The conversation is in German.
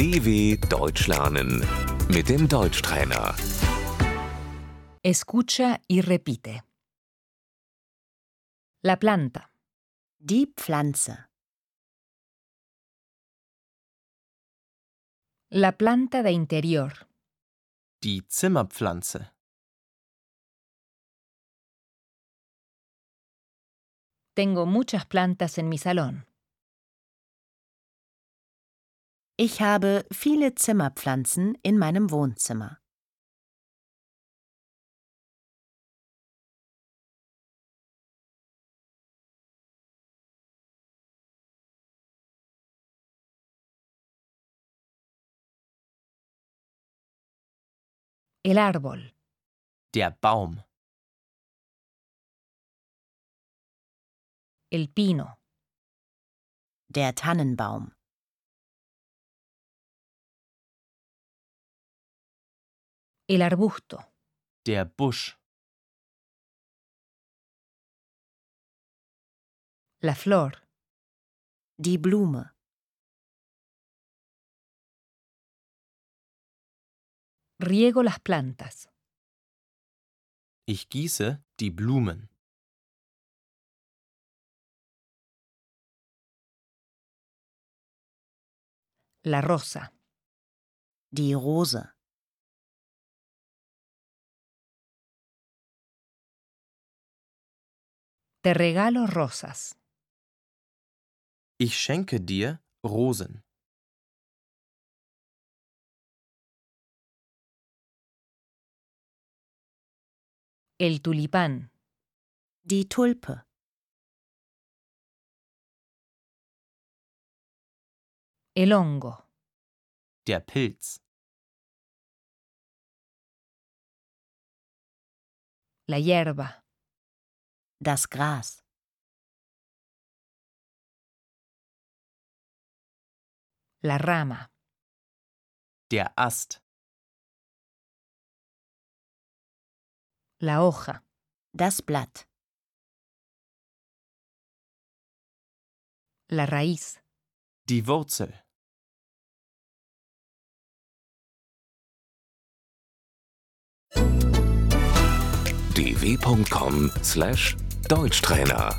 DW Deutsch lernen mit dem Deutschtrainer. Escucha y repite. La planta, Die Pflanze. la planta de interior, Die Zimmerpflanze. tengo muchas plantas en mi salón. Ich habe viele Zimmerpflanzen in meinem Wohnzimmer. El árbol, Der Baum. el pino, Der Tannenbaum. El arbusto, Der Busch. la flor, Die Blume. riego las plantas, Ich gieße die Blumen. la rosa, Die Rose. Te regalo rosas, Ich schenke dir Rosen. el tulipán, Die Tulpe. el hongo, Der Pilz. la hierba, Das Gras. la rama, Der Ast. la hoja, Das Blatt. la raíz, Die Wurzel. dw.com/deutschtrainer